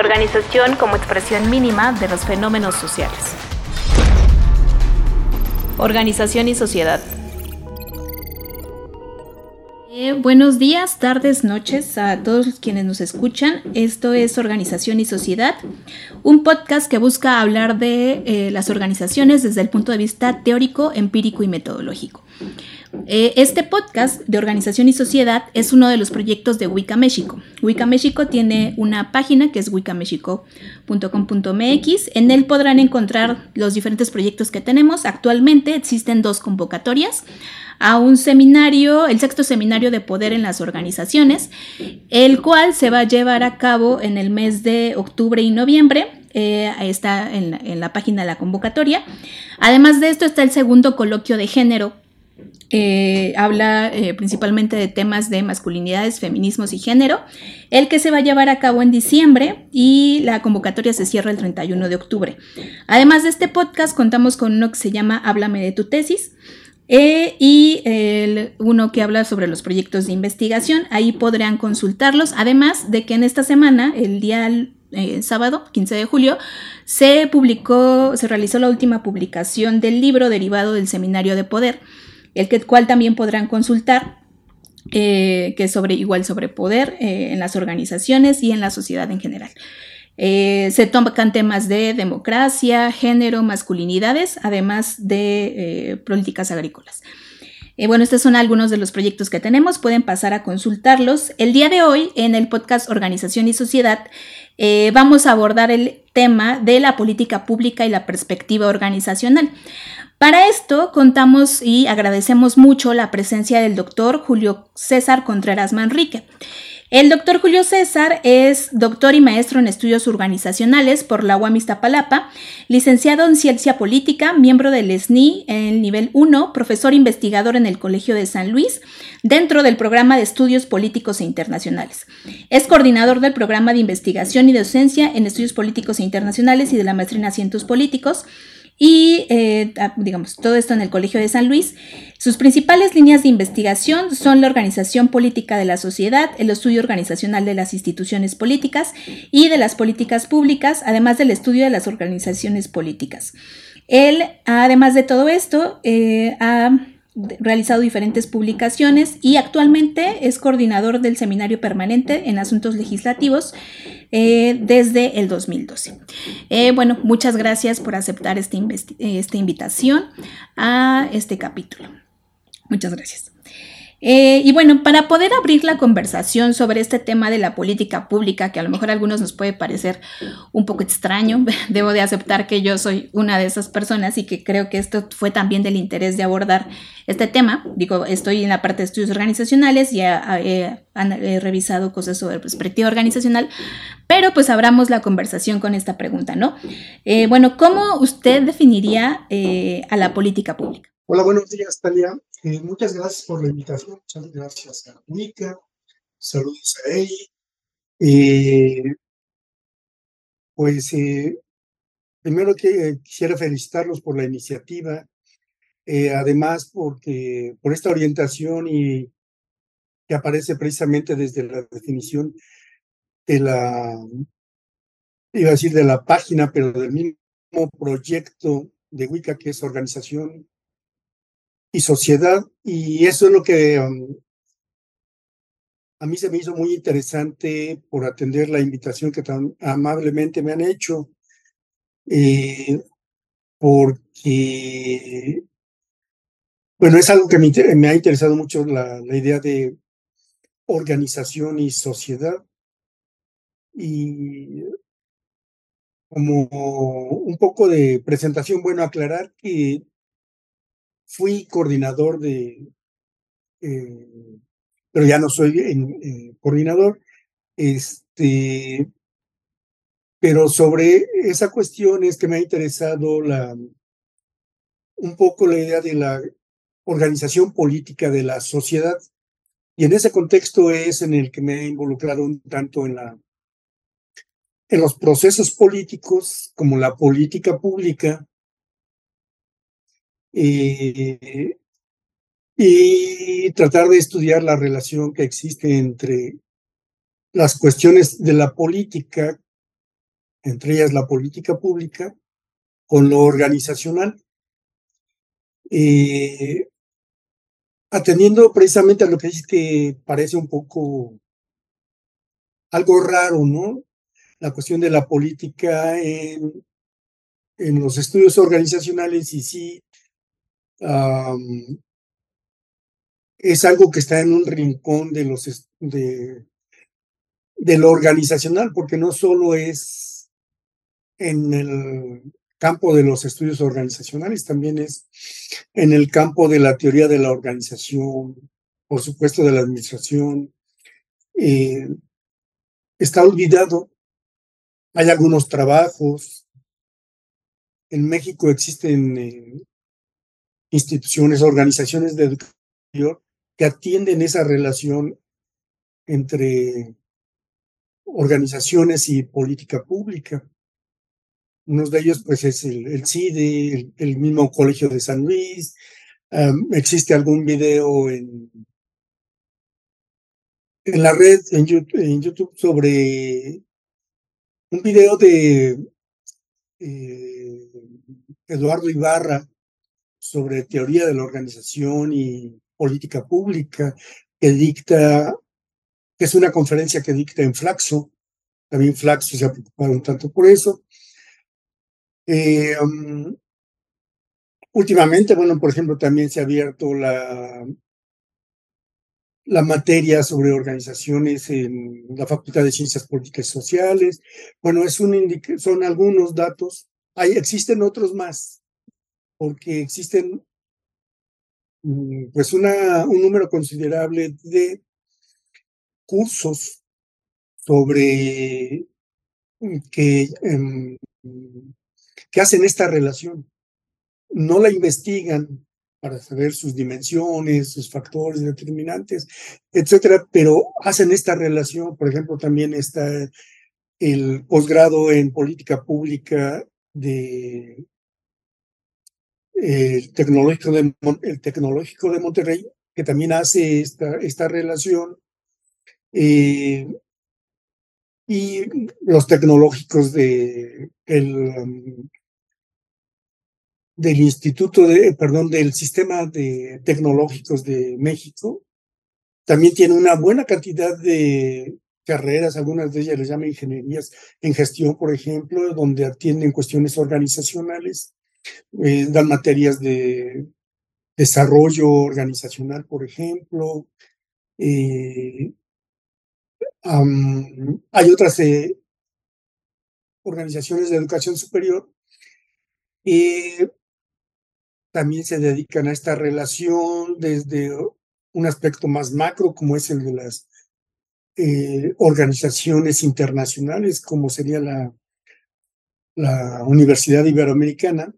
organización como expresión mínima de los fenómenos sociales. Organización y sociedad. Eh, buenos días, tardes, noches a todos quienes nos escuchan. Esto es Organización y Sociedad, un podcast que busca hablar de eh, las organizaciones desde el punto de vista teórico, empírico y metodológico. Eh, este podcast de Organización y Sociedad es uno de los proyectos de Wicca México. Wicca México tiene una página que es wiccamexico.com.mx. En él podrán encontrar los diferentes proyectos que tenemos. Actualmente existen dos convocatorias a un seminario, el sexto seminario de poder en las organizaciones, el cual se va a llevar a cabo en el mes de octubre y noviembre. Eh, está en la, página de la convocatoria. Además de esto está el segundo coloquio de género eh, habla eh, principalmente de temas de masculinidades, feminismos y género, el que se va a llevar a cabo en diciembre y la convocatoria se cierra el 31 de octubre. Además de este podcast, contamos con uno que se llama Háblame de tu tesis, eh, y uno que habla sobre los proyectos de investigación. Ahí podrán consultarlos. Además de que en esta semana, el día sábado, 15 de julio, se publicó, se realizó la última publicación del libro derivado del Seminario de Poder, el cual también podrán consultar. Eh, que es sobre igual sobre poder en las organizaciones y en la sociedad en general. Eh, se tocan temas de democracia, género, masculinidades, además de eh, políticas agrícolas. Eh, bueno, estos son algunos de los proyectos que tenemos, pueden pasar a consultarlos. El día de hoy, en el podcast Organización y Sociedad, vamos a abordar el tema de la política pública y la perspectiva organizacional. Para esto contamos y agradecemos mucho la presencia del doctor Julio César Contreras Manrique. El doctor Julio César es doctor y maestro en estudios organizacionales por la UAM Iztapalapa, licenciado en ciencia política, miembro del SNI en el nivel 1, profesor investigador en el Colegio de San Luis, dentro del programa de estudios políticos e internacionales. Es coordinador del programa de investigación y docencia en estudios políticos e internacionales y de la maestría en asientos políticos y, eh, ah, digamos, todo esto en el Colegio de San Luis. Sus principales líneas de investigación son la organización política de la sociedad, el estudio organizacional de las instituciones políticas y de las políticas públicas, además del estudio de las organizaciones políticas. Él, además de todo esto, eh, ha realizado diferentes publicaciones y actualmente es coordinador del Seminario Permanente en Asuntos Legislativos eh, desde el 2012. Eh, bueno, muchas gracias por aceptar esta, esta invitación a este capítulo. Muchas gracias. Eh, y bueno, para poder abrir la conversación sobre este tema de la política pública, que a lo mejor a algunos nos puede parecer un poco extraño, debo de aceptar que yo soy una de esas personas y que creo que esto fue también del interés de abordar este tema. Digo, estoy en la parte de estudios organizacionales y he, revisado cosas sobre perspectiva organizacional, pero pues abramos la conversación con esta pregunta, ¿no? Eh, bueno, ¿cómo usted definiría eh, a la política pública? Hola, buenos días, Talia. Eh, muchas gracias por la invitación. Muchas gracias a Mica. Saludos a ella. Eh, pues eh, primero que quisiera felicitarlos por la iniciativa. además, porque por esta orientación y que aparece precisamente desde la definición de la, iba a decir de la página, pero del mismo proyecto de Wicca, que es organización y sociedad. Y eso es lo que um, a mí se me hizo muy interesante por atender la invitación que tan amablemente me han hecho, eh, porque, bueno, es algo que me, ha interesado mucho la, la idea de organización y sociedad. Y como un poco de presentación, bueno, aclarar que fui coordinador de, eh, pero ya no soy eh, coordinador, este, pero sobre esa cuestión es que me ha interesado la, un poco la idea de la organización política de la sociedad. Y en ese contexto es en el que me he involucrado un tanto en la en los procesos políticos como la política pública eh, y tratar de estudiar la relación que existe entre las cuestiones de la política entre ellas la política pública, con lo organizacional. Eh, atendiendo precisamente a lo que dice que parece un poco algo raro, ¿no? La cuestión de la política en, en los estudios organizacionales y sí es algo que está en un rincón de los de, lo organizacional, porque no solo es en el campo de los estudios organizacionales, también es en el campo de la teoría de la organización, por supuesto de la administración. Eh, está olvidado. Hay algunos trabajos. En México existen eh, instituciones, organizaciones de educación que atienden esa relación entre organizaciones y política pública. Uno de ellos, pues, es el, CIDE, el, mismo Colegio de San Luis. existe algún video en, en la red, en YouTube, sobre un video de eh, Eduardo Ibarra sobre teoría de la organización y política pública que dicta, que es una conferencia que dicta en Flaxo. También Flaxo se ha preocupado un tanto por eso. Eh, um, últimamente, bueno, por ejemplo, también se ha abierto la, la materia sobre organizaciones en la Facultad de Ciencias Políticas y Sociales. Bueno, es un son algunos datos. Hay, existen otros más, porque existen mm, pues una, un número considerable de cursos sobre mm, que em, que hacen esta relación. No la investigan para saber sus dimensiones, sus factores determinantes, etcétera, pero hacen esta relación. Por ejemplo, también está el posgrado en política pública de el tecnológico de, el tecnológico de Monterrey, que también hace esta, esta relación. Eh, y los tecnológicos de el, um, del Instituto de, perdón, del Sistema de Tecnológicos de México. También tiene una buena cantidad de carreras, algunas de ellas les llaman ingenierías en gestión, por ejemplo, donde atienden cuestiones organizacionales, eh, dan materias de desarrollo organizacional, por ejemplo. Eh, hay otras eh, organizaciones de educación superior también se dedican a esta relación desde un aspecto más macro, como es el de las organizaciones internacionales, como sería la Universidad Iberoamericana,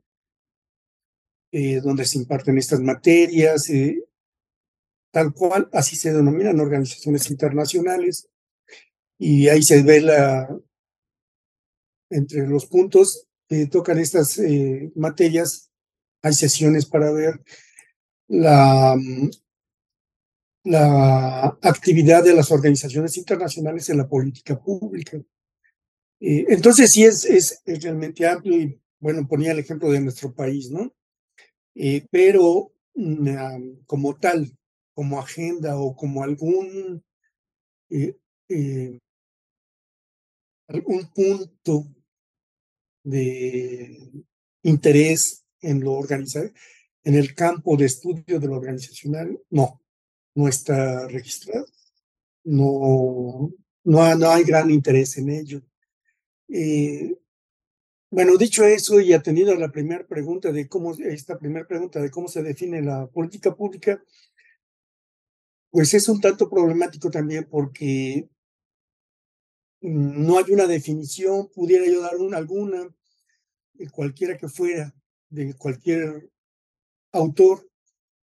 eh, donde se imparten estas materias, eh, tal cual, así se denominan organizaciones internacionales, y ahí se ve la, entre los puntos que tocan estas materias, hay sesiones para ver la, la actividad de las organizaciones internacionales en la política pública. Eh, entonces sí es, es, realmente amplio y bueno, ponía el ejemplo de nuestro país, ¿no? Eh, pero mm, como tal, como agenda o como algún, eh, algún punto de interés en lo organizado, en el campo de estudio de lo organizacional, no, no está registrado, no, no, no hay gran interés en ello. Eh, bueno, dicho eso y atendido a la primera pregunta de cómo, esta primera pregunta de cómo se define la política pública, pues es un tanto problemático también porque no hay una definición, pudiera yo dar una alguna, cualquiera que fuera, de cualquier autor,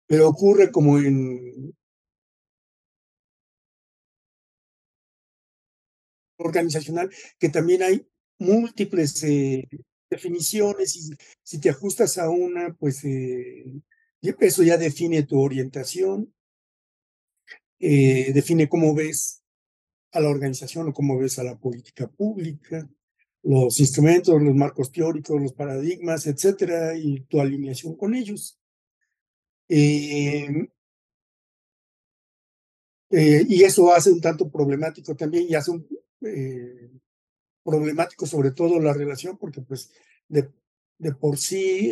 pero ocurre como en organizacional, que también hay múltiples eh, definiciones y si te ajustas a una, pues eh, eso ya define tu orientación, eh, define cómo ves a la organización o cómo ves a la política pública. los instrumentos, los marcos teóricos, los paradigmas, etcétera, y tu alineación con ellos. Eh, eh, y eso hace un tanto problemático también y hace un, eh, problemático sobre todo la relación porque pues de, por sí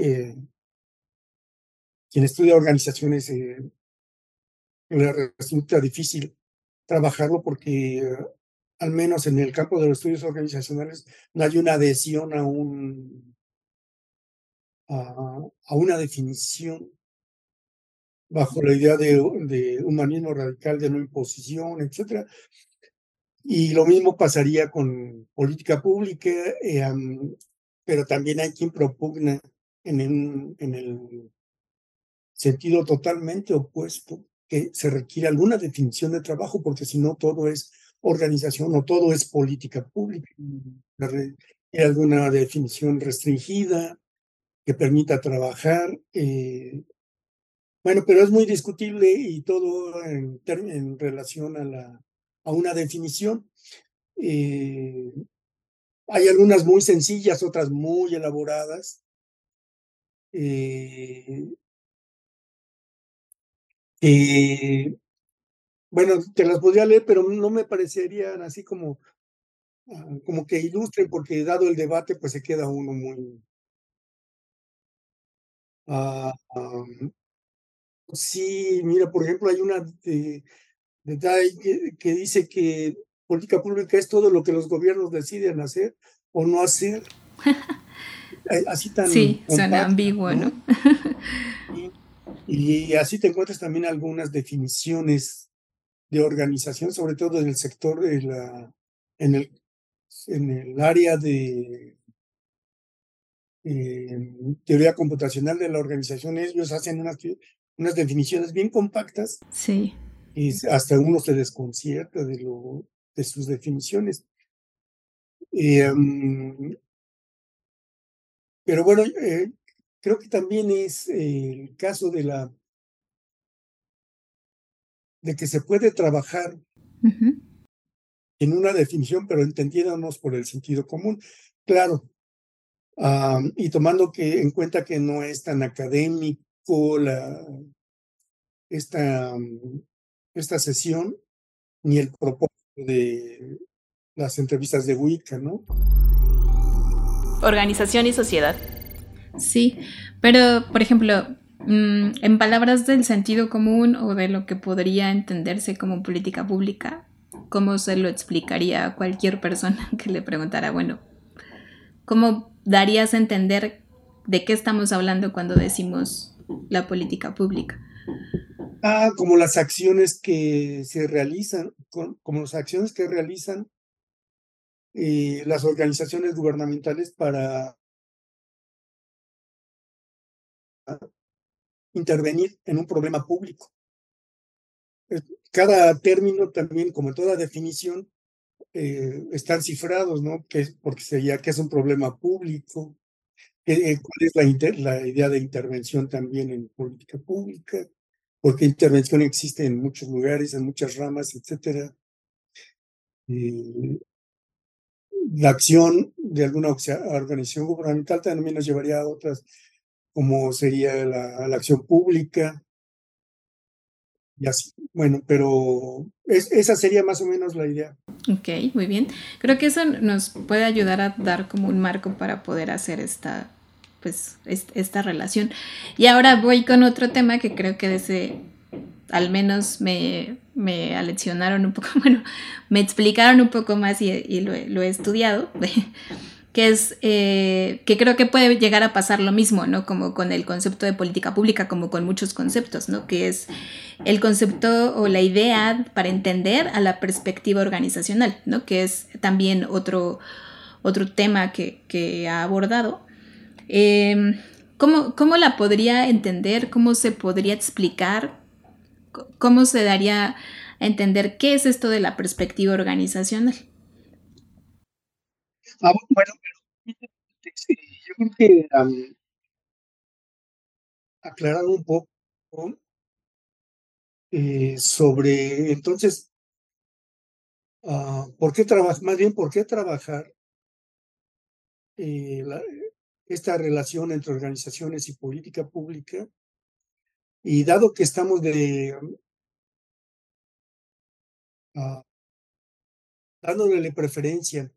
quien estudia organizaciones le resulta difícil trabajarlo porque al menos en el campo de los estudios organizacionales, no hay una adhesión a, un, a, una definición bajo la idea de, de, humanismo radical, de no imposición, etc. Y lo mismo pasaría con política pública, eh, pero también hay quien propugna en en el sentido totalmente opuesto que se requiere alguna definición de trabajo, porque si no todo es organización o todo es política pública. Hay alguna definición restringida que permita trabajar. Eh, bueno, pero es muy discutible y todo en, en relación a, la, a una definición. Eh, hay algunas muy sencillas, otras muy elaboradas. Eh, bueno, te las podría leer, pero no me parecerían así como, ah, como que ilustren, porque dado el debate, pues se queda uno muy... Ah, sí, mira, por ejemplo, hay una de, que, que, dice que política pública es todo lo que los gobiernos deciden hacer o no hacer. así tan... Sí, suena ambiguo, ¿no? y así te encuentras también algunas definiciones de organización, sobre todo en el sector de la, en el, en el área de eh, teoría computacional de la organización, ellos hacen unas, unas definiciones bien compactas. Sí. Y hasta uno se desconcierta de, lo, de sus definiciones. Em, pero bueno, eh, creo que también es el caso de la de que se puede trabajar en una definición, pero entendiéndonos por el sentido común. Claro, y tomando que, en cuenta que no es tan académico la, esta, esta sesión, ni el propósito de las entrevistas de Wicca, ¿no? Organización y sociedad. Sí, pero por ejemplo, Mm, en palabras del sentido común o de lo que podría entenderse como política pública, ¿cómo se lo explicaría a cualquier persona que le preguntara, bueno, ¿cómo darías a entender de qué estamos hablando cuando decimos la política pública? Ah, como las acciones que se realizan, como las acciones que realizan eh, las organizaciones gubernamentales para intervenir en un problema público. Cada término también, como toda definición, eh, están cifrados, ¿no? Que, porque sería que es un problema público, eh, cuál es la, la, idea de intervención también en política pública, porque intervención existe en muchos lugares, en muchas ramas. Eh, la acción de alguna organización gubernamental también nos llevaría a otras como sería la, acción pública. Y así, bueno, pero esa sería más o menos la idea. Ok, muy bien. Creo que eso nos puede ayudar a dar como un marco para poder hacer esta, pues, esta relación. Y ahora voy con otro tema que creo que desde, al menos me, me aleccionaron un poco, bueno, me explicaron un poco más y, lo, he estudiado. que es eh, que creo que puede llegar a pasar lo mismo, ¿no? Como con el concepto de política pública, como con muchos conceptos, ¿no? Que es el concepto o la idea para entender a la perspectiva organizacional, ¿no? Que es también otro, otro tema que, ha abordado. Em, ¿cómo, ¿Cómo la podría entender? ¿Cómo se podría explicar? ¿Cómo se daría a entender qué es esto de la perspectiva organizacional? Ah, bueno, pero yo creo que aclarar un poco eh, sobre entonces uh, por qué trabajar, más bien por qué trabajar eh, esta relación entre organizaciones y política pública. Y dado que estamos de uh, dándole preferencia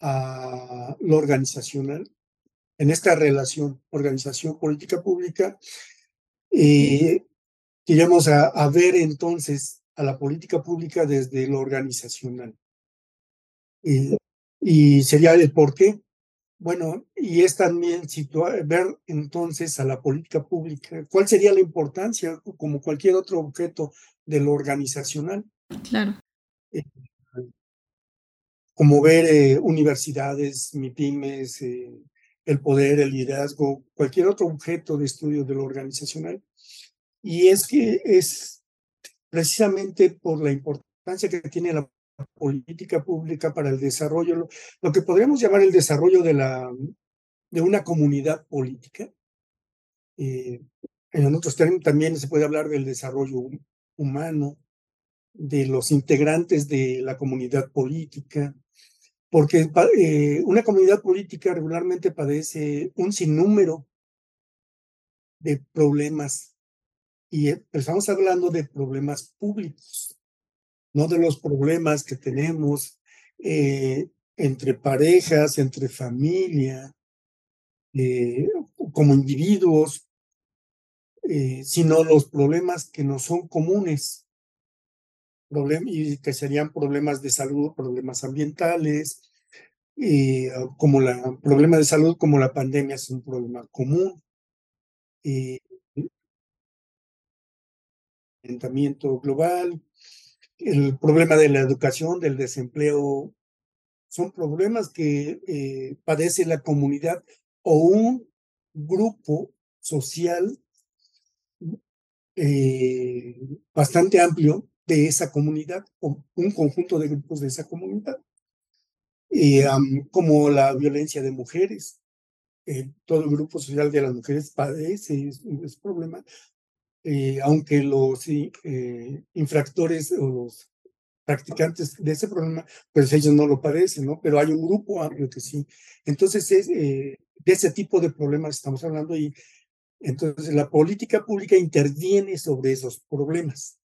a lo organizacional, en esta relación organización política pública, eh, queremos a, ver entonces a la política pública desde lo organizacional. Y, y sería el por qué. Bueno, y es también situar, ver entonces a la política pública, cuál sería la importancia, como cualquier otro objeto de lo organizacional. Claro. Eh, como ver eh, universidades, MIPIMES, eh, el poder, el liderazgo, cualquier otro objeto de estudio de lo organizacional. Y es que es precisamente por la importancia que tiene la política pública para el desarrollo, lo, que podríamos llamar el desarrollo de, la, de una comunidad política. Eh, en otros términos también se puede hablar del desarrollo humano, de los integrantes de la comunidad política, porque eh, una comunidad política regularmente padece un sinnúmero de problemas y eh, estamos hablando de problemas públicos, no de los problemas que tenemos eh, entre parejas, entre familia, como individuos, sino los problemas que no son comunes y que serían problemas de salud, problemas ambientales, como la problema de salud como la pandemia es un problema común. Global, el problema de la educación, del desempleo, son problemas que eh, padece la comunidad o un grupo social eh, bastante amplio de esa comunidad o un conjunto de grupos de esa comunidad, y, como la violencia de mujeres. Eh, todo el grupo social de las mujeres padece ese problema, eh, aunque los eh, infractores o los practicantes de ese problema, pues ellos no lo padecen, ¿no? Pero hay un grupo amplio que sí. Entonces, es, de ese tipo de problemas estamos hablando y entonces la política pública interviene sobre esos problemas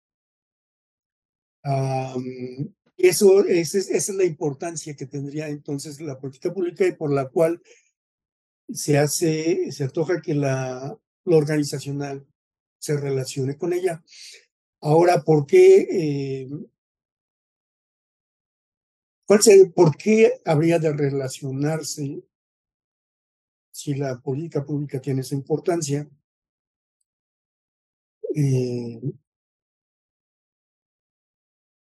eso, esa es, la importancia que tendría entonces la política pública y por la cual se hace, se antoja que la, lo organizacional se relacione con ella. Ahora, ¿por qué? Eh, ¿cuál ¿Por qué habría de relacionarse si la política pública tiene esa importancia? Eh,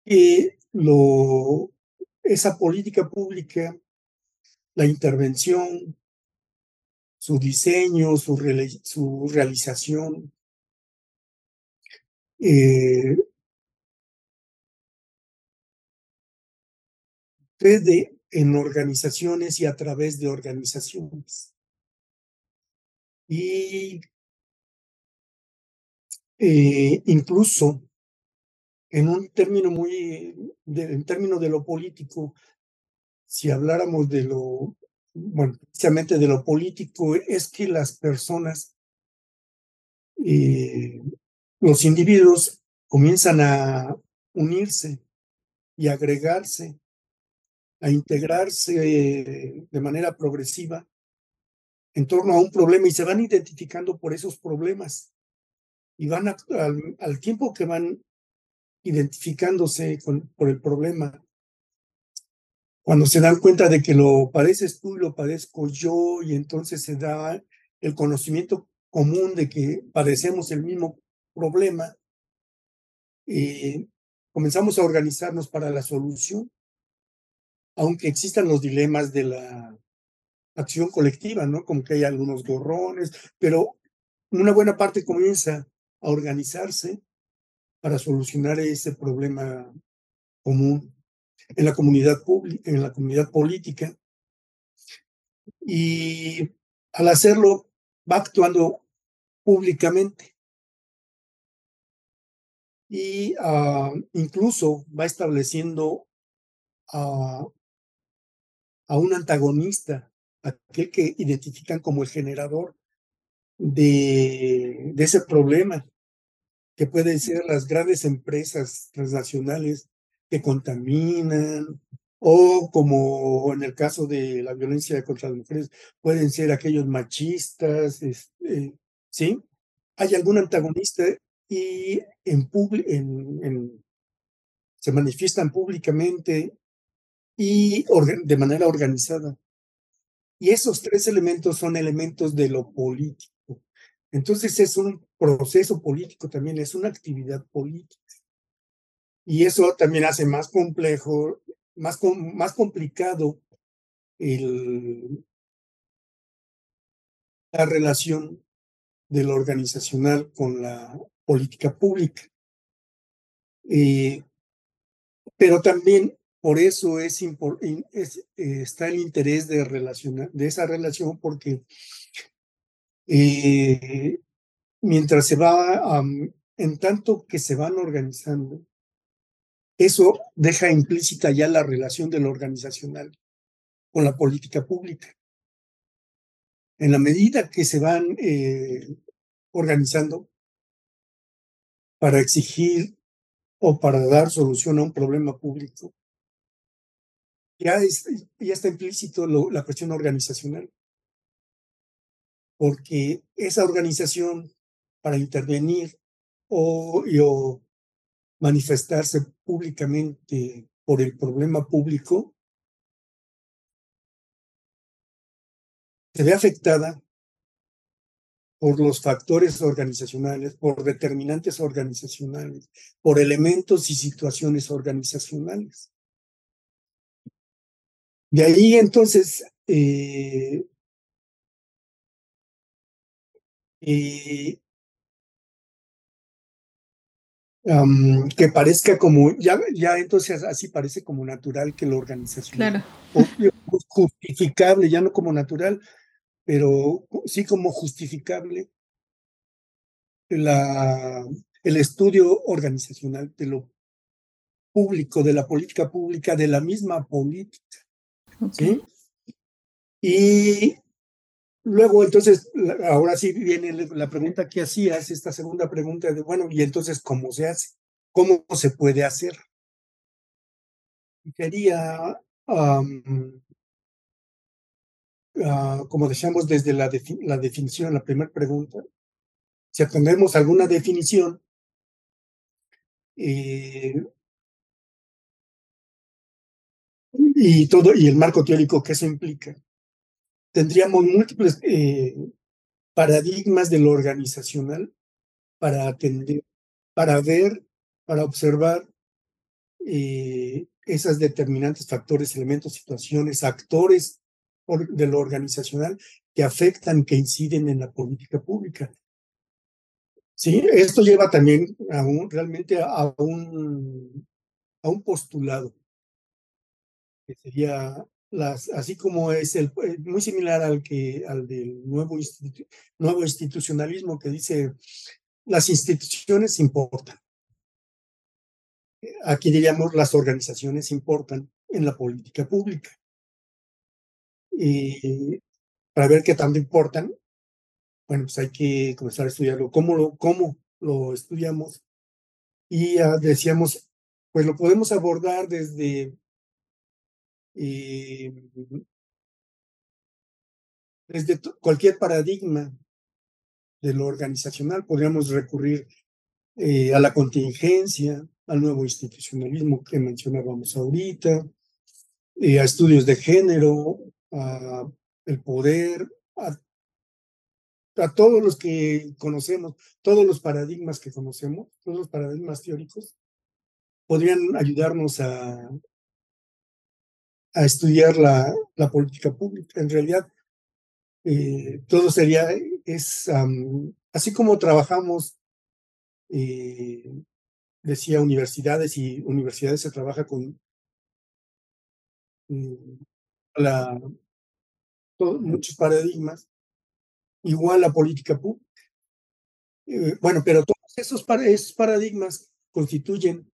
que lo, esa política pública, la intervención, su diseño, su realización, eh, en organizaciones y a través de organizaciones. Y eh, incluso en un término muy, en términos de lo político, si habláramos de lo, bueno, precisamente de lo político, es que las personas, eh, los individuos comienzan a unirse y agregarse, a integrarse de manera progresiva en torno a un problema y se van identificando por esos problemas y van al tiempo que van identificándose por el problema. Cuando se dan cuenta de que lo padeces tú y lo padezco yo, y entonces se da el conocimiento común de que padecemos el mismo problema, y comenzamos a organizarnos para la solución, aunque existan los dilemas de la acción colectiva, ¿no? Como que hay algunos gorrones, pero una buena parte comienza a organizarse para solucionar ese problema común en la comunidad pública, en la comunidad política. Y al hacerlo va actuando públicamente. Y uh, incluso va estableciendo uh, a un antagonista, aquel que identifican como el generador de, de ese problema, que pueden ser las grandes empresas transnacionales que contaminan, o como en el caso de la violencia contra las mujeres, pueden ser aquellos machistas, este, ¿sí? Hay algún antagonista y en, en, se manifiestan públicamente y de manera organizada. Y esos tres elementos son elementos de lo político. Entonces es un proceso político también, es una actividad política. Y eso también hace más complejo, más, más complicado la relación de lo organizacional con la política pública. Eh, pero también por eso es, es está el interés de, relacionar, de esa relación, porque eh, mientras se va, en tanto que se van organizando, eso deja implícita ya la relación de lo organizacional con la política pública. En la medida que se van eh, organizando para exigir o para dar solución a un problema público, ya, ya está implícito la cuestión organizacional. Porque esa organización para intervenir o manifestarse públicamente por el problema público se ve afectada por los factores organizacionales, por determinantes organizacionales, por elementos y situaciones organizacionales. De ahí entonces eh, eh, que parezca como, ya, ya entonces así parece como natural que la organización. Claro. justificable, ya no como natural, pero sí como justificable la, el estudio organizacional de lo público, de la política pública, de la misma política. ¿sí? Y Luego, entonces, ahora sí viene la pregunta que hacías, esta segunda pregunta de, bueno, y entonces, ¿cómo se hace? ¿Cómo se puede hacer? Quería, ah, como decíamos desde la, la definición, la primera pregunta, si atendemos alguna definición, eh, y todo, y el marco teórico que eso implica, tendríamos múltiples eh, paradigmas de lo organizacional para atender, para ver, para observar eh, esas determinantes factores, elementos, situaciones, actores de lo organizacional que afectan, que inciden en la política pública. Sí, esto lleva también a un, realmente a un, a un postulado que sería así como es el, eh, muy similar al, que, al del nuevo, nuevo institucionalismo que dice las instituciones importan. Aquí diríamos las organizaciones importan en la política pública. Y para ver qué tanto importan, bueno, pues hay que comenzar a estudiarlo. ¿Cómo lo, cómo lo estudiamos? Y decíamos, pues lo podemos abordar desde eh, desde cualquier paradigma de lo organizacional podríamos recurrir eh, a la contingencia, al nuevo institucionalismo que mencionábamos ahorita, eh, a estudios de género, a el poder, a, todos los que conocemos, todos los paradigmas que conocemos, todos los paradigmas teóricos, podrían ayudarnos a, a estudiar la, la política pública. En realidad, eh, todo sería, es así como trabajamos, eh, decía universidades y universidades se trabaja con mm, muchos paradigmas, igual la política pública. Eh, bueno, pero todos esos, esos paradigmas constituyen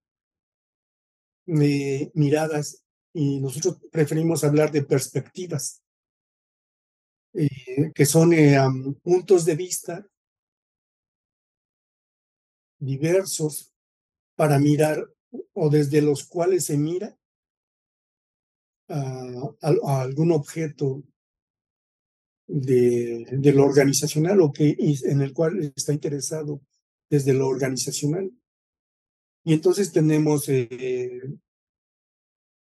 miradas y nosotros preferimos hablar de perspectivas, eh, que son eh, puntos de vista diversos para mirar o desde los cuales se mira a, algún objeto de, lo organizacional o que en el cual está interesado desde lo organizacional. Y entonces tenemos eh,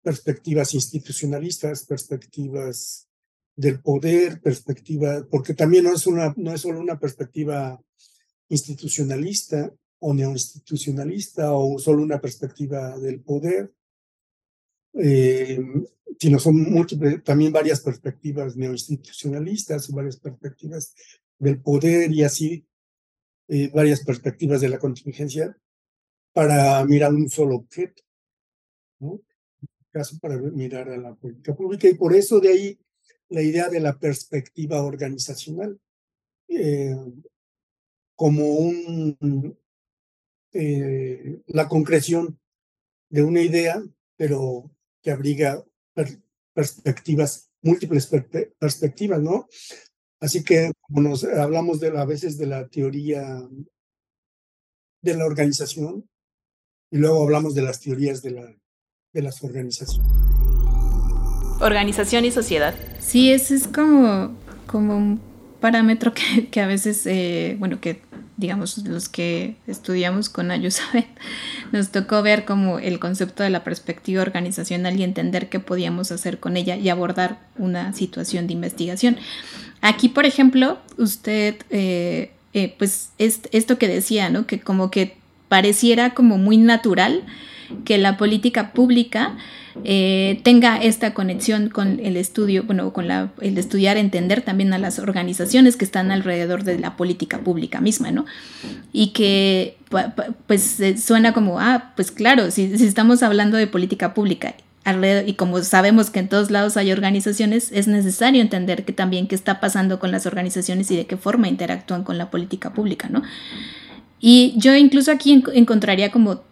perspectivas institucionalistas, perspectivas del poder, perspectiva, porque también no es, una, no es solo una perspectiva institucionalista o neoinstitucionalista o solo una perspectiva del poder, eh, sino son múltiples, también varias perspectivas neoinstitucionalistas, varias perspectivas del poder y así eh, varias perspectivas de la contingencia para mirar un solo objeto, ¿no? caso para mirar a la política pública y por eso de ahí la idea de la perspectiva organizacional eh, como un eh, la concreción de una idea, pero que abriga perspectivas, múltiples perspectivas, ¿no? Así que como nos hablamos de, a veces de la teoría de la organización y luego hablamos de las teorías de la de las organizaciones. Organización y sociedad. Sí, ese es como, como un parámetro que, que a veces, eh, bueno, que digamos los que estudiamos con saben, nos tocó ver como el concepto de la perspectiva organizacional y entender qué podíamos hacer con ella y abordar una situación de investigación. Aquí, por ejemplo, usted, eh, eh, pues es, esto que decía, ¿no? Que como que pareciera como muy natural que la política pública eh, tenga esta conexión con el estudio, bueno, con la, el estudiar, entender también a las organizaciones que están alrededor de la política pública misma, ¿no? Y que pues suena como, ah, pues claro, si, si estamos hablando de política pública y como sabemos que en todos lados hay organizaciones, es necesario entender que también qué está pasando con las organizaciones y de qué forma interactúan con la política pública, ¿no? Y yo incluso aquí encontraría como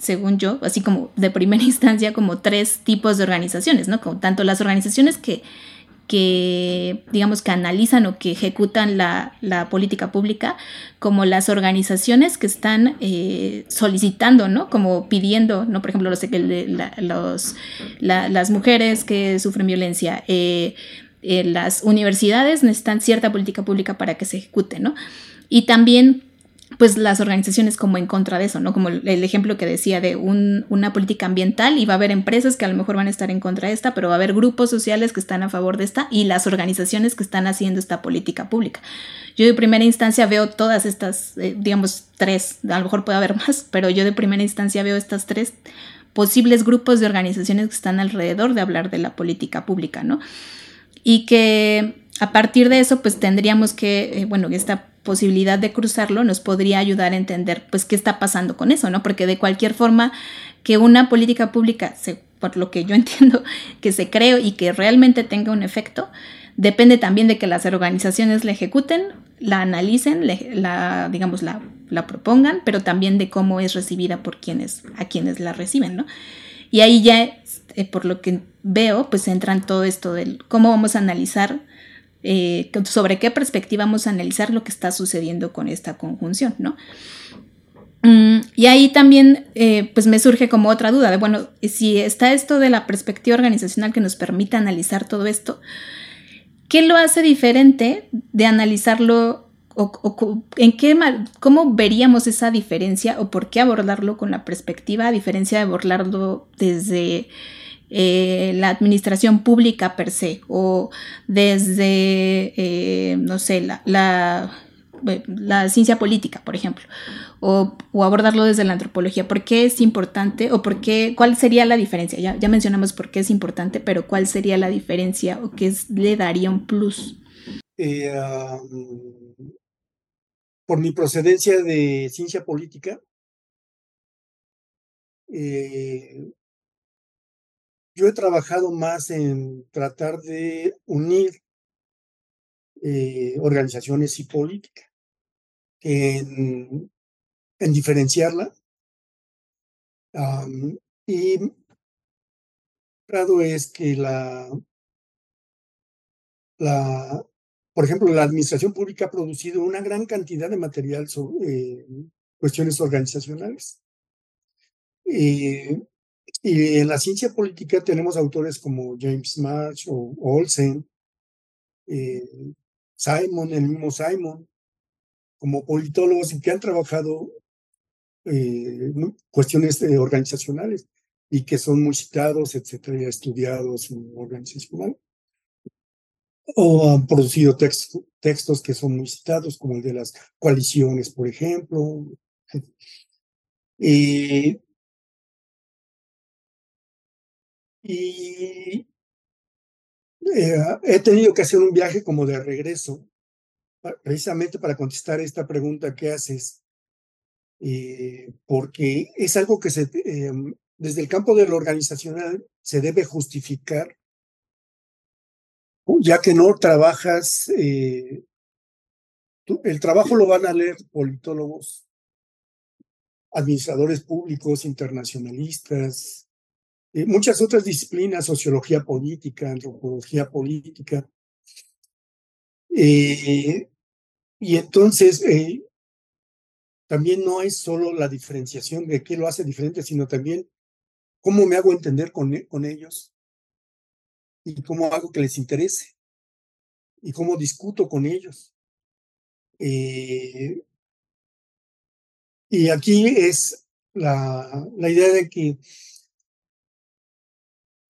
según yo, así como de primera instancia, como tres tipos de organizaciones, ¿no? Como tanto las organizaciones que, que digamos, que analizan o que ejecutan la, política pública, como las organizaciones que están eh, solicitando, ¿no? Como pidiendo, ¿no? Por ejemplo, los, los, las mujeres que sufren violencia, eh, eh, las universidades necesitan cierta política pública para que se ejecute, ¿no? Y también pues las organizaciones como en contra de eso, ¿no? Como el ejemplo que decía de una política ambiental y va a haber empresas que a lo mejor van a estar en contra de esta, pero va a haber grupos sociales que están a favor de esta y las organizaciones que están haciendo esta política pública. Yo de primera instancia veo todas estas, eh, digamos, tres, a lo mejor puede haber más, pero yo de primera instancia veo estas tres posibles grupos de organizaciones que están alrededor de hablar de la política pública, ¿no? Y que a partir de eso, pues tendríamos que, eh, bueno, esta posibilidad de cruzarlo nos podría ayudar a entender, pues, qué está pasando con eso, ¿no? Porque de cualquier forma, que una política pública, por lo que yo entiendo, que se cree y que realmente tenga un efecto, depende también de que las organizaciones la ejecuten, la analicen, la, digamos, la, la propongan, pero también de cómo es recibida por quienes, a quienes la reciben, ¿no? Y ahí ya, eh, por lo que veo, pues entra en todo esto del cómo vamos a analizar eh, sobre qué perspectiva vamos a analizar lo que está sucediendo con esta conjunción, ¿no? Mm, y ahí también eh, pues me surge como otra duda de, bueno, si está esto de la perspectiva organizacional que nos permite analizar todo esto, ¿qué lo hace diferente de analizarlo en qué, cómo veríamos esa diferencia o por qué abordarlo con la perspectiva a diferencia de abordarlo desde eh, la administración pública per se o desde, eh, no sé, la, la, ciencia política, por ejemplo, o, abordarlo desde la antropología. ¿Por qué es importante o por qué, cuál sería la diferencia? Ya, ya mencionamos por qué es importante, pero ¿cuál sería la diferencia o qué le daría un plus? Eh, por mi procedencia de ciencia política, eh, yo he trabajado más en tratar de unir eh, organizaciones y política que en, diferenciarla y encontrado es que la, la, por ejemplo, la administración pública ha producido una gran cantidad de material sobre cuestiones organizacionales. Y en la ciencia política tenemos autores como James March o Olsen, eh, Simon, el mismo Simon, como politólogos y que han trabajado eh, cuestiones eh, organizacionales y que son muy citados, etcétera, estudiados en organizacional. O han producido textos que son muy citados, como el de las coaliciones, por ejemplo. Y eh, he tenido que hacer un viaje como de regreso, precisamente para contestar esta pregunta que haces, eh, porque es algo que se, em, desde el campo de lo organizacional se debe justificar, ya que no trabajas, eh, el trabajo lo van a leer politólogos, administradores públicos, internacionalistas, eh, muchas otras disciplinas, sociología política, antropología política. Eh, y entonces, eh, también no es solo la diferenciación de qué lo hace diferente, sino también cómo me hago entender con, con ellos y cómo hago que les interese y cómo discuto con ellos. y aquí es la, la idea de que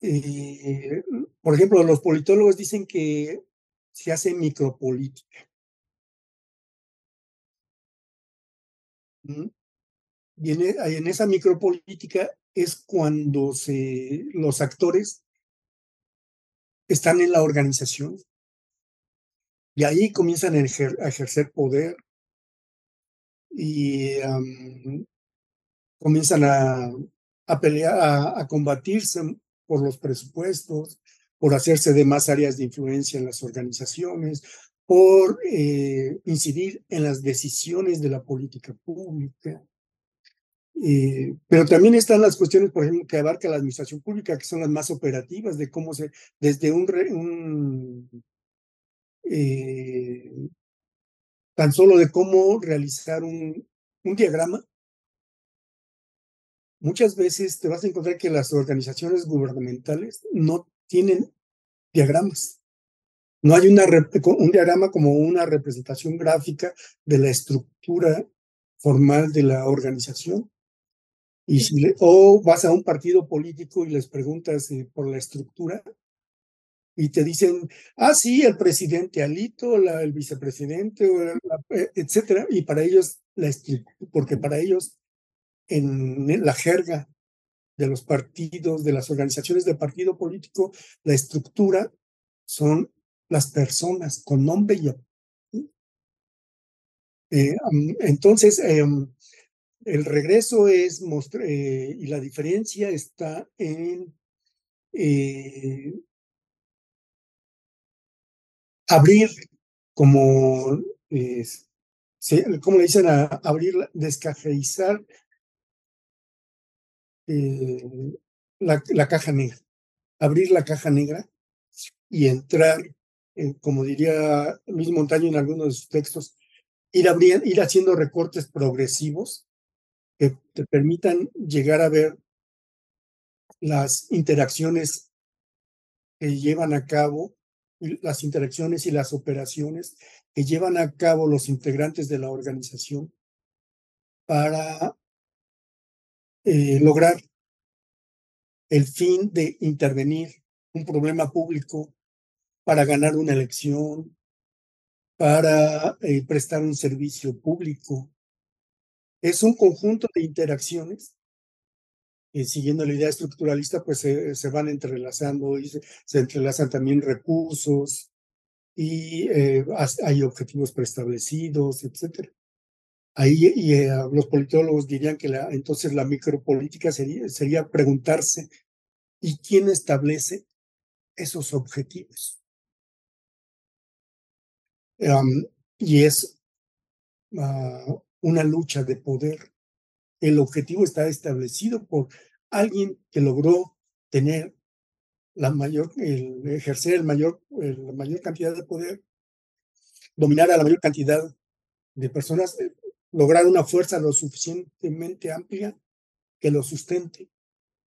eh, por ejemplo, los politólogos dicen que se hace micropolítica. Y en, esa micropolítica es cuando se, los actores están en la organización. Y ahí comienzan a, ejercer poder. Y comienzan a, pelear, a, combatirse por los presupuestos, por hacerse de más áreas de influencia en las organizaciones, por eh, incidir en las decisiones de la política pública. Eh, pero también están las cuestiones, por ejemplo, que abarca la administración pública, que son las más operativas, de cómo se, desde un, eh, tan solo de cómo realizar un, un diagrama muchas veces te vas a encontrar que las organizaciones gubernamentales no tienen diagramas. No hay una, un diagrama como una representación gráfica de la estructura formal de la organización. Y si o vas a un partido político y les preguntas eh, por la estructura y te dicen, ah, sí, el presidente Alito, el vicepresidente, eh, etcétera. Y para ellos, la porque para ellos en la jerga de los partidos, de las organizaciones de partido político, la estructura son las personas con nombre y eh, entonces, em, el regreso es eh, y la diferencia está en eh, abrir como, como le dicen, a abrir, descafeizar eh, la, caja negra, abrir la caja negra y entrar, como diría Luis Montaño en algunos de sus textos, ir, ir haciendo recortes progresivos que te permitan llegar a ver las interacciones que llevan a cabo, las interacciones y las operaciones que llevan a cabo los integrantes de la organización para eh, lograr el fin de intervenir un problema público para ganar una elección, para eh, prestar un servicio público. Es un conjunto de interacciones y siguiendo la idea estructuralista, pues se, van entrelazando y se, entrelazan también recursos y eh, hay objetivos preestablecidos, etcétera. Ahí eh, los politólogos dirían que entonces la micropolítica sería, sería preguntarse, ¿y quién establece esos objetivos? y es ah, una lucha de poder. El objetivo está establecido por alguien que logró tener la mayor, el ejercer el mayor, la mayor cantidad de poder, dominar a la mayor cantidad de personas, eh, lograr una fuerza lo suficientemente amplia que lo sustente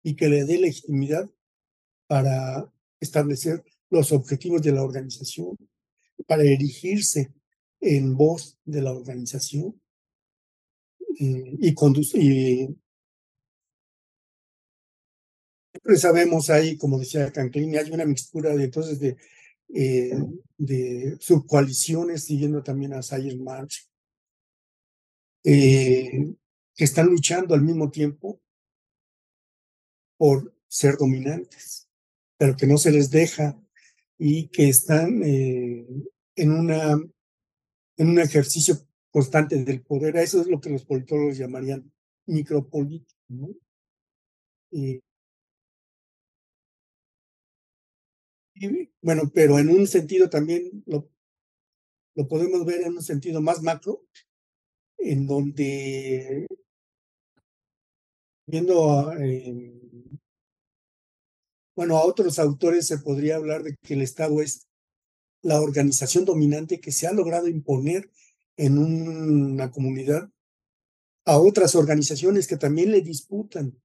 y que le dé legitimidad para establecer los objetivos de la organización, para erigirse en voz de la organización eh, y, conducir. sabemos ahí, como decía Canclini, hay una mixtura de entonces de, eh, de subcoaliciones, siguiendo también a Sayers March, eh, están luchando al mismo tiempo por ser dominantes, pero que no se les deja y que están eh, en, una, en un ejercicio constante del poder. Eso es lo que los politólogos llamarían micropolítico. ¿no? Y, bueno, pero en un sentido también lo, lo podemos ver en un sentido más macro, en donde viendo eh, bueno, a otros autores se podría hablar de que el Estado es la organización dominante que se ha logrado imponer en una comunidad a otras organizaciones que también le disputan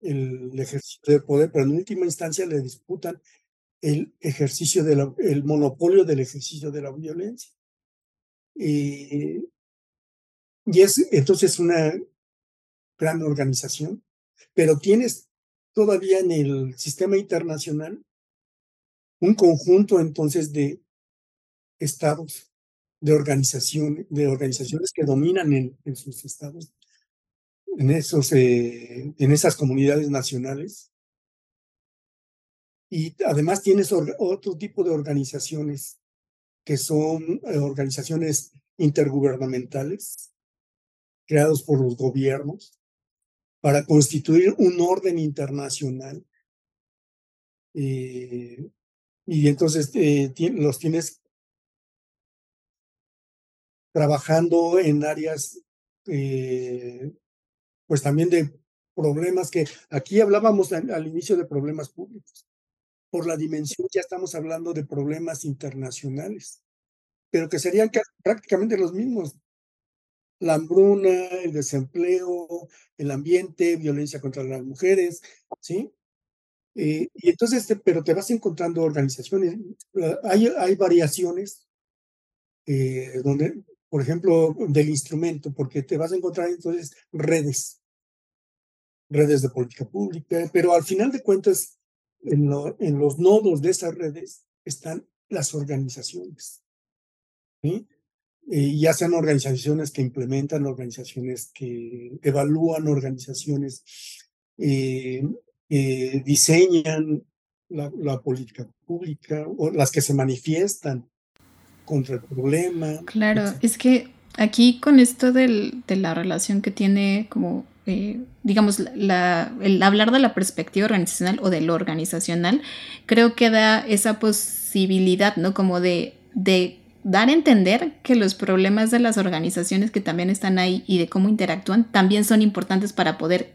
el ejercicio del poder, pero en última instancia le disputan el ejercicio del monopolio del ejercicio de la violencia. Y es entonces una gran organización, pero tienes todavía en el sistema internacional un conjunto entonces de estados, de organizaciones, de organizaciones que dominan en, sus estados, en, esos, eh, en esas comunidades nacionales. Y además tienes otro tipo de organizaciones que son eh, organizaciones intergubernamentales creados por los gobiernos para constituir un orden internacional. Eh, y entonces eh, los tienes trabajando en áreas, eh, pues también de problemas que aquí hablábamos al, inicio de problemas públicos. Por la dimensión ya estamos hablando de problemas internacionales, pero que serían prácticamente los mismos la hambruna, el desempleo, el ambiente, violencia contra las mujeres, ¿sí? Eh, y entonces, pero te vas encontrando organizaciones, hay, hay variaciones eh, donde, por ejemplo, del instrumento, porque te vas a encontrar entonces redes, redes de política pública, pero al final de cuentas, en, en los nodos de esas redes están las organizaciones. ¿sí? Eh, ya sean organizaciones que implementan, organizaciones que evalúan, organizaciones eh, que diseñan la, política pública o las que se manifiestan contra el problema. Claro, es que aquí con esto del, de la relación que tiene como, eh, digamos, la, el hablar de la perspectiva organizacional o de lo organizacional, creo que da esa posibilidad, ¿no? Como de, de dar a entender que los problemas de las organizaciones que también están ahí y de cómo interactúan también son importantes para poder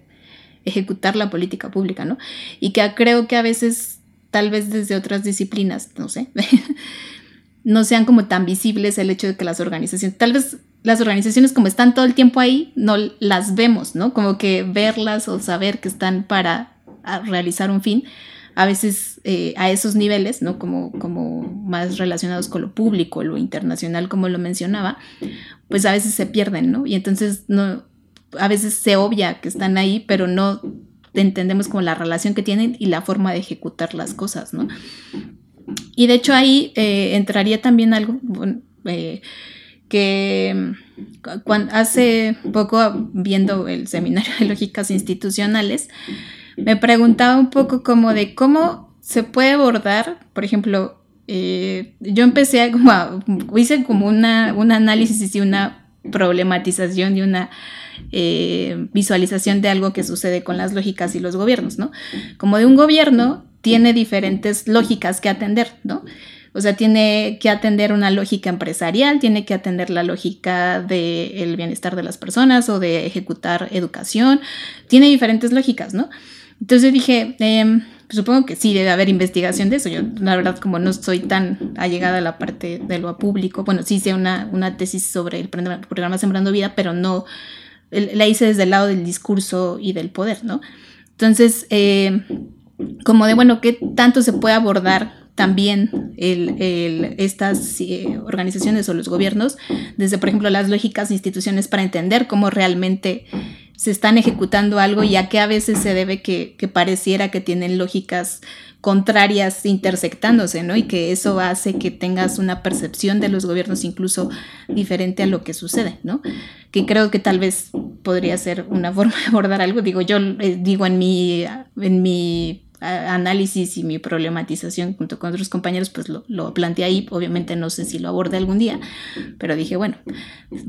ejecutar la política pública, ¿no? Y que creo que a veces, tal vez desde otras disciplinas, no sé, no sean como tan visibles el hecho de que las organizaciones, tal vez las organizaciones como están todo el tiempo ahí, no las vemos, ¿no? Como que verlas o saber que están para realizar un fin, a veces eh, a esos niveles, ¿no? Como, como más relacionados con lo público, lo internacional, como lo mencionaba, pues a veces se pierden, ¿no? Y entonces no, a veces se obvia que están ahí, pero no entendemos como la relación que tienen y la forma de ejecutar las cosas, ¿no? Y de hecho ahí eh, entraría también algo eh, que hace poco viendo el seminario de lógicas institucionales, me preguntaba un poco como de cómo se puede abordar, por ejemplo, eh, yo empecé como a, hice como una, un análisis y una problematización y una eh, visualización de algo que sucede con las lógicas y los gobiernos, ¿no? Como de un gobierno tiene diferentes lógicas que atender, ¿no? O sea, tiene que atender una lógica empresarial, tiene que atender la lógica del bienestar de las personas o de ejecutar educación, tiene diferentes lógicas, ¿no? Entonces dije, em, supongo que sí debe haber investigación de eso. Yo, la verdad, como no soy tan allegada a la parte de lo público, bueno, sí hice una, tesis sobre el programa Sembrando Vida, pero no la hice desde el lado del discurso y del poder, ¿no? Entonces, eh, como de, bueno, ¿qué tanto se puede abordar también estas eh, organizaciones o los gobiernos desde, por ejemplo, las lógicas instituciones para entender cómo realmente se están ejecutando algo y a qué a veces se debe que, pareciera que tienen lógicas contrarias intersectándose, ¿no? Y que eso hace que tengas una percepción de los gobiernos incluso diferente a lo que sucede, ¿no? Que creo que tal vez podría ser una forma de abordar algo. Digo, yo eh, digo en mi, en mi análisis y mi problematización junto con otros compañeros, pues lo, lo, planteé ahí. Obviamente no sé si lo aborde algún día, pero dije, bueno,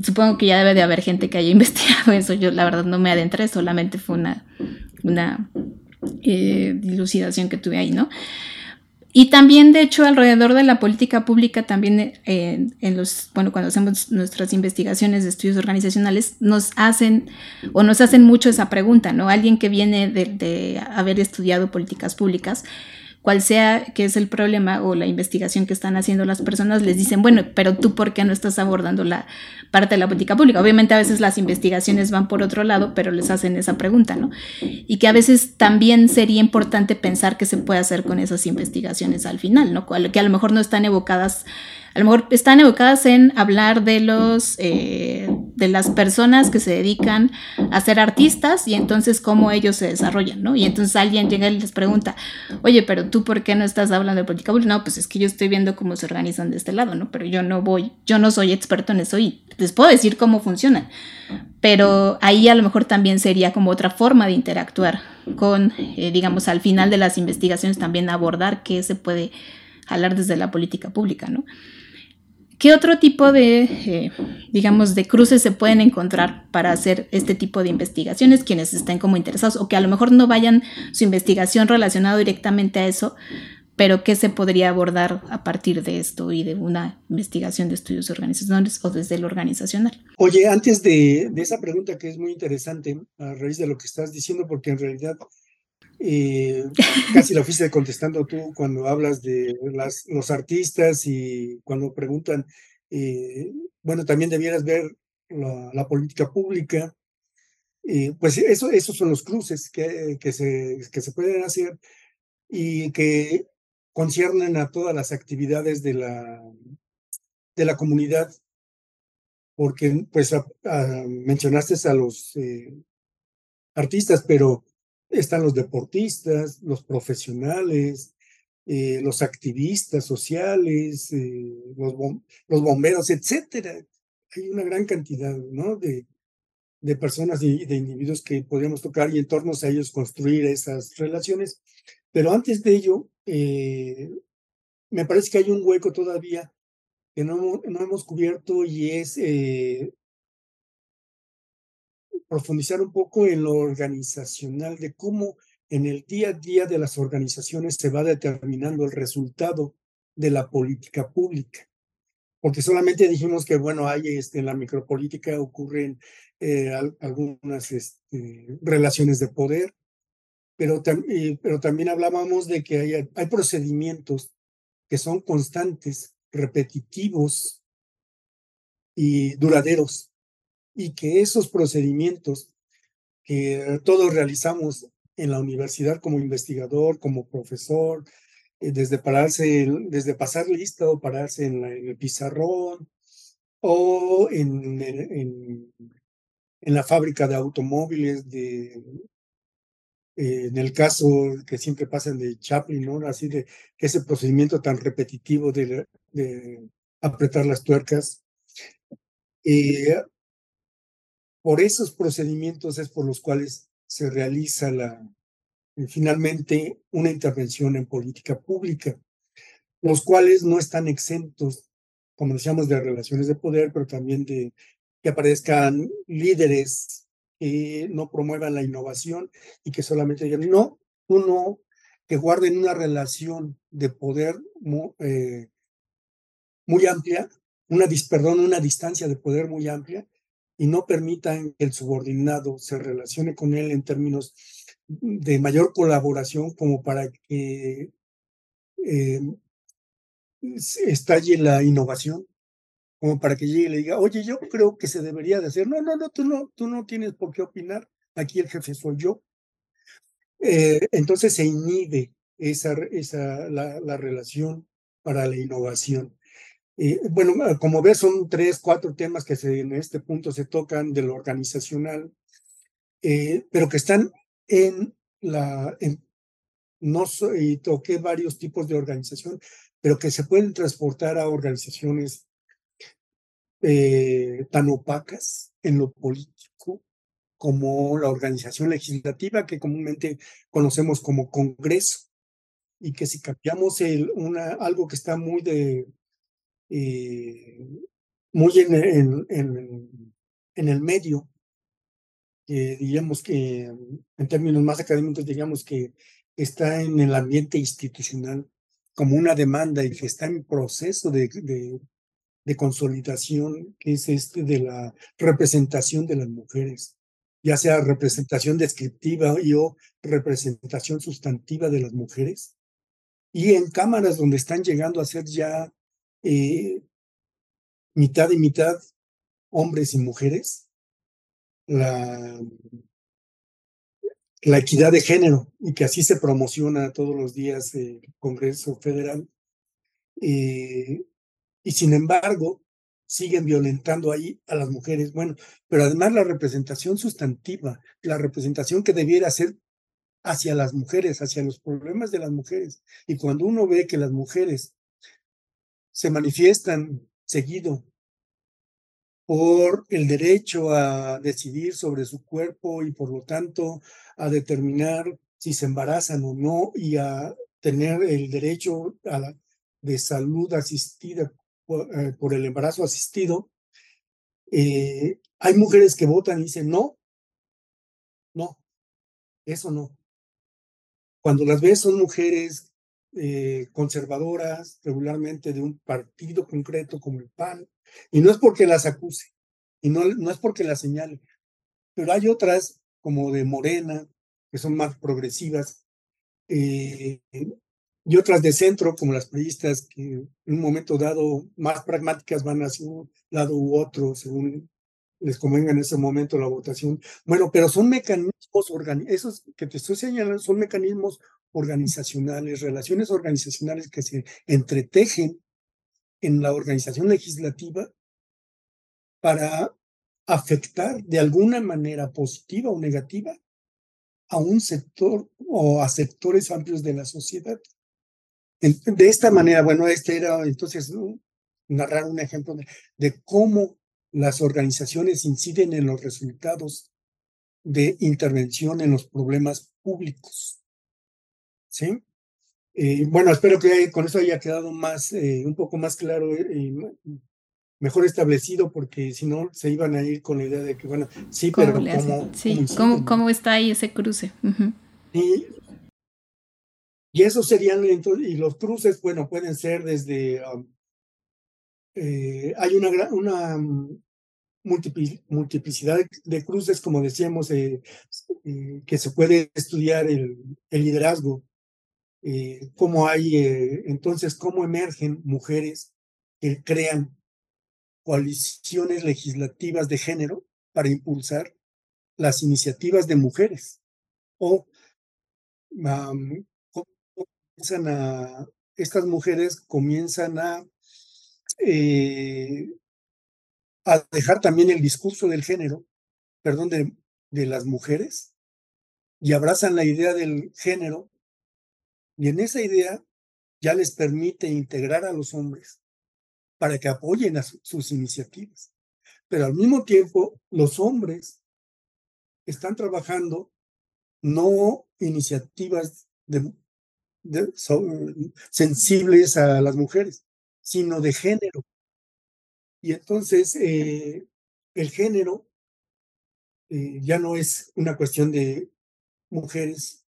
supongo que ya debe de haber gente que haya investigado eso. Yo la verdad no me adentré, solamente fue una, una eh, dilucidación que tuve ahí, ¿no? Y también, de hecho, alrededor de la política pública, también eh, en los, bueno, cuando hacemos nuestras investigaciones de estudios organizacionales, nos hacen o nos hacen mucho esa pregunta, ¿no? Alguien que viene de, de haber estudiado políticas públicas, cual sea que es el problema o la investigación que están haciendo las personas, les dicen, bueno, pero tú por qué no estás abordando la parte de la política pública. Obviamente a veces las investigaciones van por otro lado, pero les hacen esa pregunta, ¿no? Y que a veces también sería importante pensar qué se puede hacer con esas investigaciones al final, ¿no? Que a lo mejor no están evocadas a lo mejor están evocadas en hablar de los eh, de las personas que se dedican a ser artistas y entonces cómo ellos se desarrollan, ¿no? Y entonces alguien llega y les pregunta, oye, pero tú por qué no estás hablando de política pública? No, pues es que yo estoy viendo cómo se organizan de este lado, ¿no? Pero yo no voy, yo no soy experto en eso y les puedo decir cómo funcionan. Pero ahí a lo mejor también sería como otra forma de interactuar con, eh, digamos, al final de las investigaciones también abordar qué se puede hablar desde la política pública, ¿no? ¿Qué otro tipo de, eh, digamos, de cruces se pueden encontrar para hacer este tipo de investigaciones? Quienes estén como interesados o que a lo mejor no vayan su investigación relacionada directamente a eso, pero ¿qué se podría abordar a partir de esto y de una investigación de estudios organizacionales o desde lo organizacional? Oye, antes de, de esa pregunta que es muy interesante, a raíz de lo que estás diciendo, porque en realidad eh, casi lo fuiste contestando tú cuando hablas de las, los artistas y cuando preguntan, eh, bueno, también debieras ver la, política pública. Eh, pues eso, esos son los cruces que, que, se, que se pueden hacer y que conciernen a todas las actividades de la, de la comunidad, porque pues mencionaste a los artistas, pero están los deportistas, los profesionales, eh, los activistas sociales, eh, los, bomberos, etcétera. Hay una gran cantidad ¿no? de, de personas y de individuos que podríamos tocar y en torno a ellos construir esas relaciones. Pero antes de ello, eh, me parece que hay un hueco todavía que no, no hemos cubierto y es profundizar un poco en lo organizacional, de cómo en el día a día de las organizaciones se va determinando el resultado de la política pública. Porque solamente dijimos que, bueno, hay este, en la micropolítica ocurren eh, algunas este, relaciones de poder, pero, pero también hablábamos de que hay, hay procedimientos que son constantes, repetitivos y duraderos y que esos procedimientos que todos realizamos en la universidad como investigador, como profesor, eh, desde pararse, desde pasar lista o pararse en, el pizarrón o en, en, en, la fábrica de automóviles de, eh, en el caso que siempre pasan de Chaplin, ¿no? Así de ese procedimiento tan repetitivo de, de apretar las tuercas. Eh, por esos procedimientos es por los cuales se realiza eh, finalmente una intervención en política pública, los cuales no están exentos, como decíamos, de relaciones de poder, pero también de que aparezcan líderes que no promuevan la innovación y que solamente digan, no, uno que guarden una relación de poder muy, eh, muy amplia, una, perdón, una distancia de poder muy amplia, y no permitan que el subordinado se relacione con él en términos de mayor colaboración como para que eh, estalle la innovación, como para que llegue y le diga, oye, yo creo que se debería de hacer. No, no, no, tú no, tú no tienes por qué opinar. Aquí el jefe soy yo. Eh, entonces se inhibe esa, esa la, la relación para la innovación. Eh, bueno, como ves, son tres, cuatro temas que se, en este punto se tocan de lo organizacional, eh, pero que están en la, en, no soy, toqué varios tipos de organización, pero que se pueden transportar a organizaciones eh, tan opacas en lo político como la organización legislativa que comúnmente conocemos como Congreso y que si cambiamos el, una, algo que está muy de eh, muy en, en, en, en, el medio, eh, digamos que en términos más académicos, digamos que está en el ambiente institucional como una demanda y que está en proceso de, de, de consolidación, que es este de la representación de las mujeres, ya sea representación descriptiva y o representación sustantiva de las mujeres. Y en cámaras donde están llegando a ser ya eh, mitad y mitad, hombres y mujeres, la, la equidad de género y que así se promociona todos los días el Congreso Federal. Eh, y sin embargo, siguen violentando ahí a las mujeres. Bueno, pero además la representación sustantiva, la representación que debiera ser hacia las mujeres, hacia los problemas de las mujeres. Y cuando uno ve que las mujeres se manifiestan seguido por el derecho a decidir sobre su cuerpo y por lo tanto a determinar si se embarazan o no y a tener el derecho a la, de salud asistida por, eh, por el embarazo asistido, eh, hay mujeres que votan y dicen no, no, eso no. Cuando las ves son mujeres eh, conservadoras, regularmente de un partido concreto como el PAN, y no es porque las acuse, y no, no es porque las señale, pero hay otras como de Morena, que son más progresivas, eh, y otras de centro, como las periodistas, que en un momento dado más pragmáticas van hacia un lado u otro, según les convenga en ese momento la votación. Bueno, pero son mecanismos, esos que te estoy señalando son mecanismos organizacionales, relaciones organizacionales que se entretejen en la organización legislativa para afectar de alguna manera positiva o negativa a un sector o a sectores amplios de la sociedad. De esta manera, bueno, este era entonces narrar un ejemplo de, de cómo las organizaciones inciden en los resultados de intervención en los problemas públicos. ¿Sí? Eh, bueno, espero que con eso haya quedado más, eh, un poco más claro eh, y mejor establecido, porque si no se iban a ir con la idea de que, bueno, sí, pero ¿cómo, sí, ¿cómo, ¿cómo, está ahí ese cruce? y, y esos serían, y los cruces, bueno, pueden ser desde, um, hay una, una um, multiplicidad de cruces, como decíamos, que se puede estudiar el, el liderazgo eh, cómo hay, eh, entonces, cómo emergen mujeres que crean coaliciones legislativas de género para impulsar las iniciativas de mujeres o comienzan a, estas mujeres comienzan a, eh, a dejar también el discurso del género, perdón, de, de las mujeres y abrazan la idea del género y en esa idea ya les permite integrar a los hombres para que apoyen a sus iniciativas. Pero al mismo tiempo, los hombres están trabajando no iniciativas sensibles a las mujeres, sino de género. Y entonces eh, el género eh, ya no es una cuestión de mujeres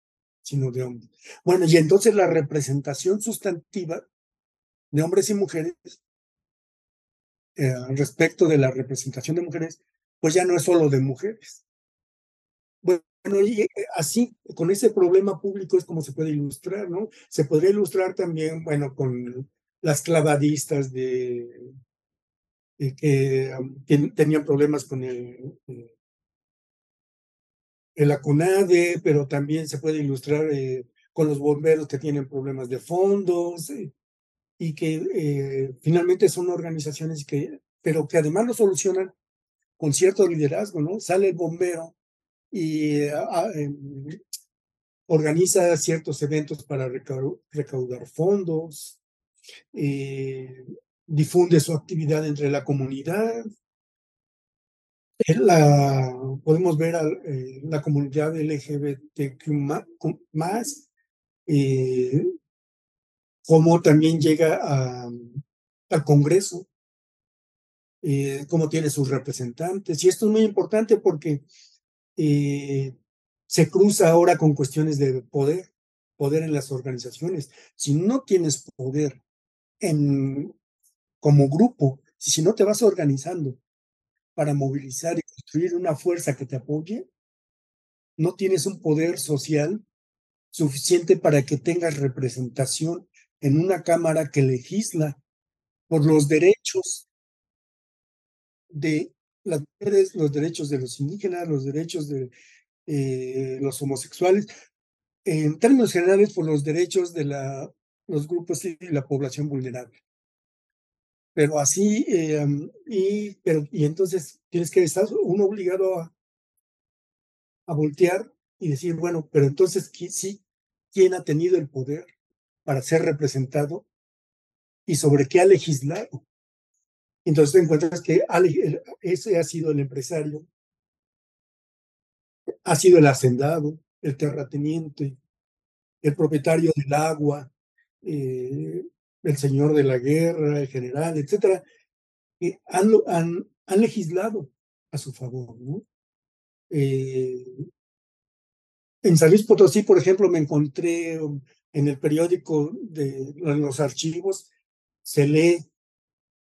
sino de hombres. Bueno, y entonces la representación sustantiva de hombres y mujeres eh, respecto de la representación de mujeres, pues ya no es solo de mujeres. Bueno, y así, con ese problema público es como se puede ilustrar, ¿no? Se podría ilustrar también, bueno, con las clavadistas de, que, tenían problemas con el ACONADE, pero también se puede ilustrar eh, con los bomberos que tienen problemas de fondos eh, y que eh, finalmente son organizaciones que, pero que además lo solucionan con cierto liderazgo, ¿no? Sale el bombero y em, organiza ciertos eventos para recaudar fondos, difunde su actividad entre la comunidad, la, podemos ver a eh, la comunidad LGBTQ más, eh, cómo también llega al Congreso, eh, cómo tiene sus representantes. Y esto es muy importante porque eh, se cruza ahora con cuestiones de poder, poder en las organizaciones. Si no tienes poder en, como grupo, si no te vas organizando para movilizar y construir una fuerza que te apoye, no tienes un poder social suficiente para que tengas representación en una Cámara que legisla por los derechos de las mujeres, los derechos de los indígenas, los derechos de eh, los homosexuales, en términos generales por los derechos de la, los grupos y la población vulnerable. Pero así, eh, y, pero, y entonces tienes que estar uno obligado a, a voltear y decir, bueno, pero entonces sí, ¿quién ha tenido el poder para ser representado y sobre qué ha legislado? Entonces te encuentras que ese ha sido el empresario, ha sido el hacendado, el terrateniente, el propietario del agua, eh, el señor de la guerra, el general, etcétera, que han, han, han legislado a su favor, ¿no? Eh, en San Luis Potosí, por ejemplo, me encontré en el periódico de los archivos, se lee,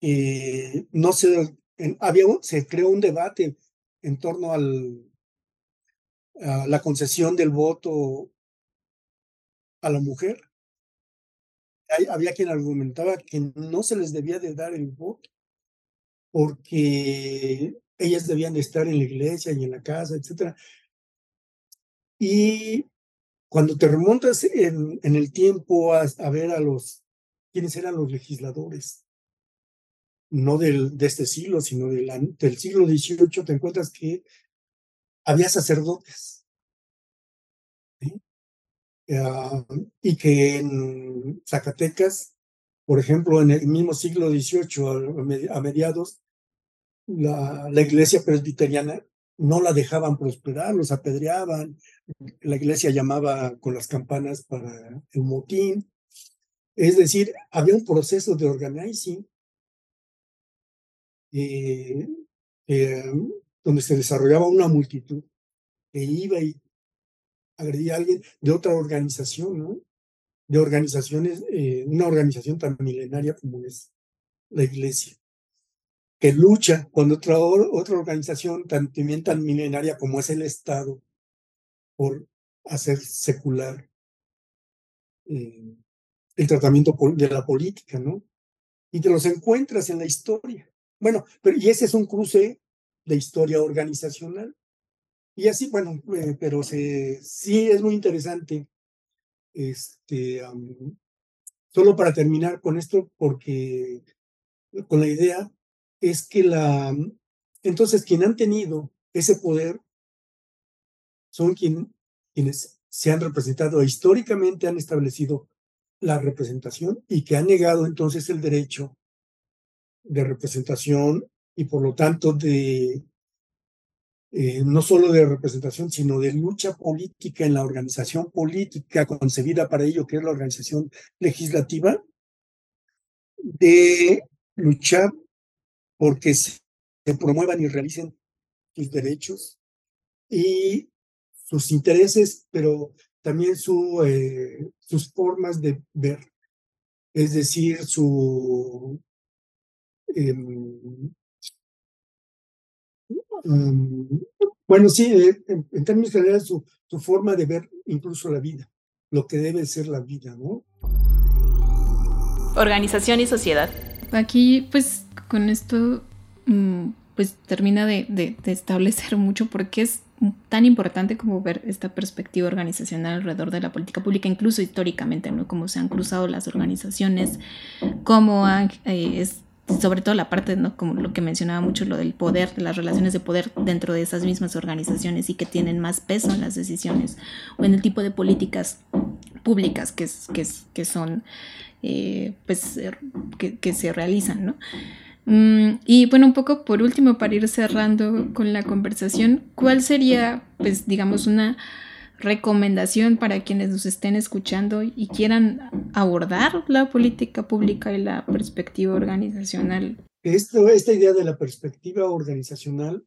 eh, no se, había, se creó un debate en torno al, a la concesión del voto a la mujer había quien argumentaba que no se les debía de dar el voto porque ellas debían de estar en la iglesia y en la casa, etc. Y cuando te remontas en, el tiempo a, ver a los, quiénes eran los legisladores, no del, de este siglo, sino del, del siglo XVIII, te encuentras que había sacerdotes. Ah, y que en Zacatecas, por ejemplo, en el mismo siglo XVIII, a mediados, la, la iglesia presbiteriana no la dejaban prosperar, los apedreaban, la iglesia llamaba con las campanas para el motín. Es decir, había un proceso de organizing eh, eh, donde se desarrollaba una multitud que iba y a alguien de otra organización, ¿no? De organizaciones, eh, una organización tan milenaria como es la iglesia, que lucha con otra, otra organización tan, también tan milenaria como es el Estado por hacer secular eh, el tratamiento de la política, ¿no? Y te los encuentras en la historia. Bueno, pero y ese es un cruce de historia organizacional. Y así, bueno, eh, pero sí es muy interesante. Este, solo para terminar con esto, porque con la idea es que la, entonces quien han tenido ese poder son quien, quienes se han representado históricamente han establecido la representación y que han negado entonces el derecho de representación y por lo tanto de eh, no solo de representación, sino de lucha política en la organización política concebida para ello, que es la organización legislativa, de luchar porque se, promuevan y realicen sus derechos y sus intereses, pero también su, eh, sus formas de ver, es decir, su... Em, Bueno, sí, eh, en, términos generales, su, su forma de ver incluso la vida, lo que debe ser la vida, ¿no? Organización y sociedad. Aquí, pues, con esto, mm, pues termina de, de, de establecer mucho porque es tan importante como ver esta perspectiva organizacional alrededor de la política pública, incluso históricamente, ¿no? Cómo se han cruzado las organizaciones, cómo han, eh, es, sobre todo la parte, ¿no? Como lo que mencionaba mucho, lo del poder, de las relaciones de poder dentro de esas mismas organizaciones y que tienen más peso en las decisiones o en el tipo de políticas públicas que, que, que son, eh, pues, que, que se realizan, ¿no? Mm, y bueno, un poco por último, para ir cerrando con la conversación, ¿cuál sería, pues, digamos, una recomendación para quienes nos estén escuchando y quieran abordar la política pública y la perspectiva organizacional? Esto, esta idea de la perspectiva organizacional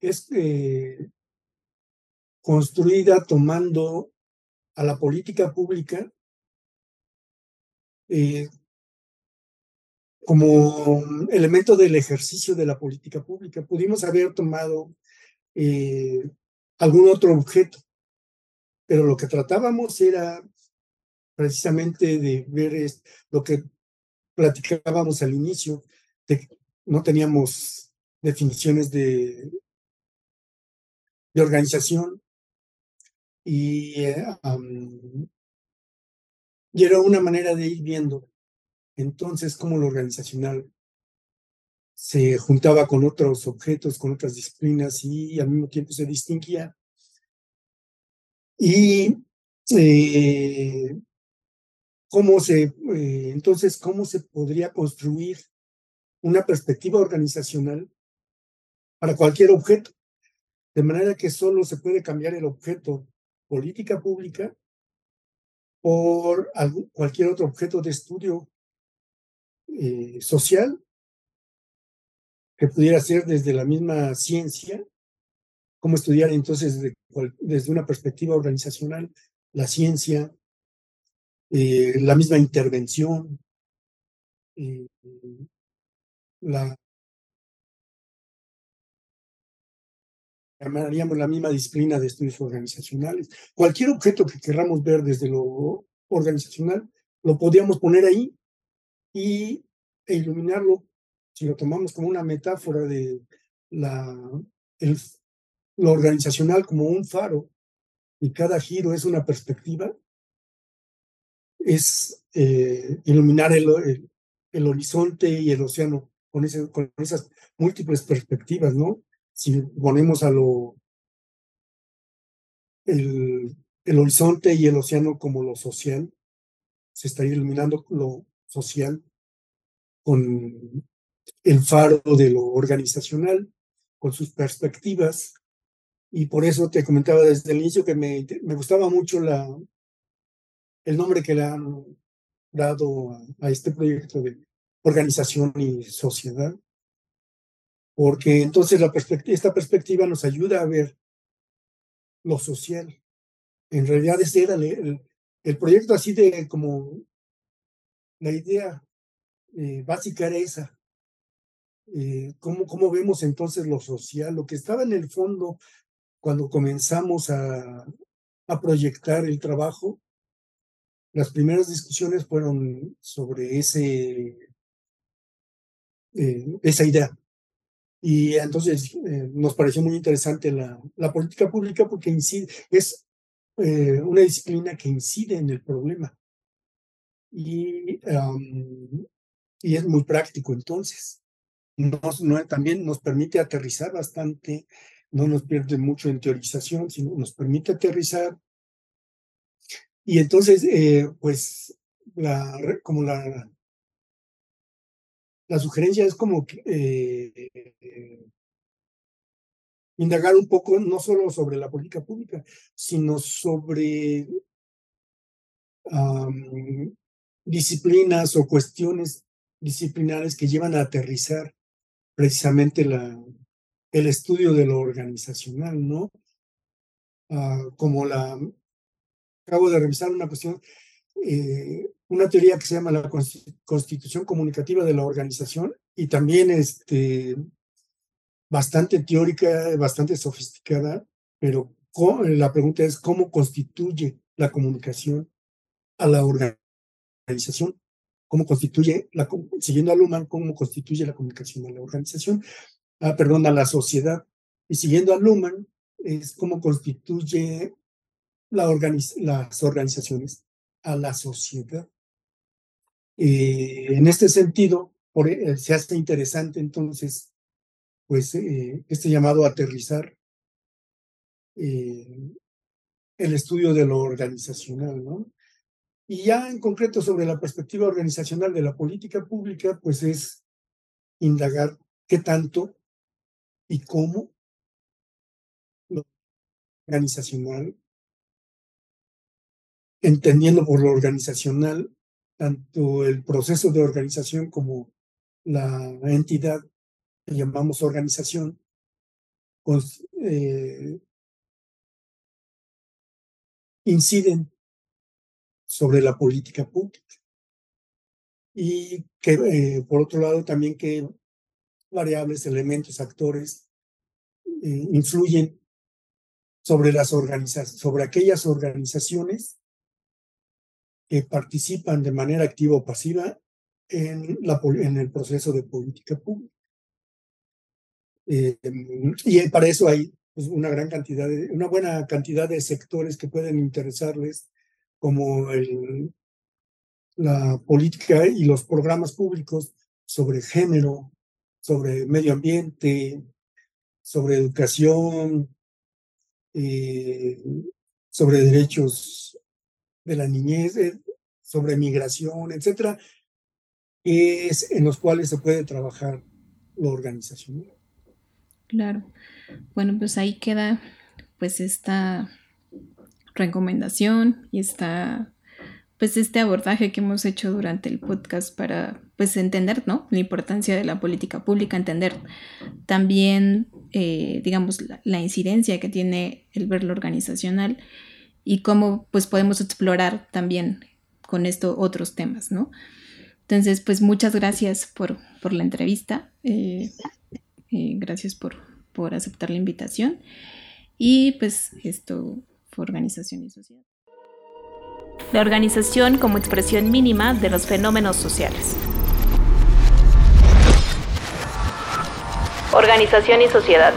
es eh, construida tomando a la política pública eh, como elemento del ejercicio de la política pública. Pudimos haber tomado eh, algún otro objeto, pero lo que tratábamos era precisamente de ver lo que platicábamos al inicio, no teníamos definiciones de, de organización eh, y era una manera de ir viendo entonces cómo lo organizacional se juntaba con otros objetos, con otras disciplinas y al mismo tiempo se distinguía. Y eh, cómo se, eh, entonces, cómo se podría construir una perspectiva organizacional para cualquier objeto, de manera que solo se puede cambiar el objeto política pública por cualquier otro objeto de estudio eh, social que pudiera ser desde la misma ciencia, cómo estudiar entonces desde, una perspectiva organizacional la ciencia, eh, la misma intervención, eh, la llamaríamos la misma disciplina de estudios organizacionales. Cualquier objeto que queramos ver desde lo organizacional, lo podríamos poner ahí y, e iluminarlo, si lo tomamos como una metáfora de la, el, lo organizacional como un faro y cada giro es una perspectiva, es eh, iluminar el, el, horizonte y el océano con, esas múltiples perspectivas, ¿no? Si ponemos a lo el, el horizonte y el océano como lo social, se estaría iluminando lo social con el faro de lo organizacional, con sus perspectivas. Y por eso te comentaba desde el inicio que me, me gustaba mucho la, el nombre que le han dado a, este proyecto de organización y sociedad, porque entonces la perspectiva, esta perspectiva nos ayuda a ver lo social. En realidad ese era el, el proyecto así de como la idea eh, básica era esa. Eh, ¿cómo, ¿Cómo vemos entonces lo social? Lo que estaba en el fondo cuando comenzamos a, a proyectar el trabajo, las primeras discusiones fueron sobre ese, eh, esa idea. Y entonces nos pareció muy interesante la, la política pública porque incide, es una disciplina que incide en el problema. Y y es muy práctico entonces. Nos, no, también nos permite aterrizar bastante, no nos pierde mucho en teorización, sino nos permite aterrizar. Y entonces, eh, pues, la, como la, la sugerencia es como eh, indagar un poco no solo sobre la política pública, sino sobre disciplinas o cuestiones disciplinares que llevan a aterrizar precisamente la, el estudio de lo organizacional, ¿no? Ah, como la, acabo de revisar una cuestión, eh, una teoría que se llama la constitución comunicativa de la organización y también este, bastante teórica, bastante sofisticada, pero la pregunta es cómo constituye la comunicación a la organización, cómo constituye, la, siguiendo a Luhmann, cómo constituye la comunicación a la organización, ah, perdón, a la sociedad. Y siguiendo a Luhmann, es cómo constituye la las organizaciones a la sociedad. Eh, en este sentido, por, eh, se hace interesante entonces, pues, eh, este llamado a aterrizar el estudio de lo organizacional, ¿no? Y ya en concreto sobre la perspectiva organizacional de la política pública, pues es indagar qué tanto y cómo lo organizacional, entendiendo por lo organizacional tanto el proceso de organización como la entidad que llamamos organización, eh, inciden sobre la política pública. Y que, eh, por otro lado, también que variables, elementos, actores eh, influyen sobre las organizaciones, sobre aquellas organizaciones que participan de manera activa o pasiva en, el proceso de política pública. Eh, y para eso hay pues, una gran cantidad, de, una buena cantidad de sectores que pueden interesarles, como la política y los programas públicos sobre género, sobre medio ambiente, sobre educación, eh, sobre derechos de la niñez, eh, sobre migración, etcétera, es en los cuales se puede trabajar lo organizacional. Claro. Bueno, pues ahí queda pues esta recomendación y esta pues este abordaje que hemos hecho durante el podcast para pues entender ¿no? la importancia de la política pública, entender también eh, digamos la, incidencia que tiene el verlo organizacional y cómo pues podemos explorar también con esto otros temas, ¿no? Entonces, pues muchas gracias por, por la entrevista, eh, eh, gracias por, por aceptar la invitación y pues esto fue organización y sociedad. La organización como expresión mínima de los fenómenos sociales. Organización y sociedad.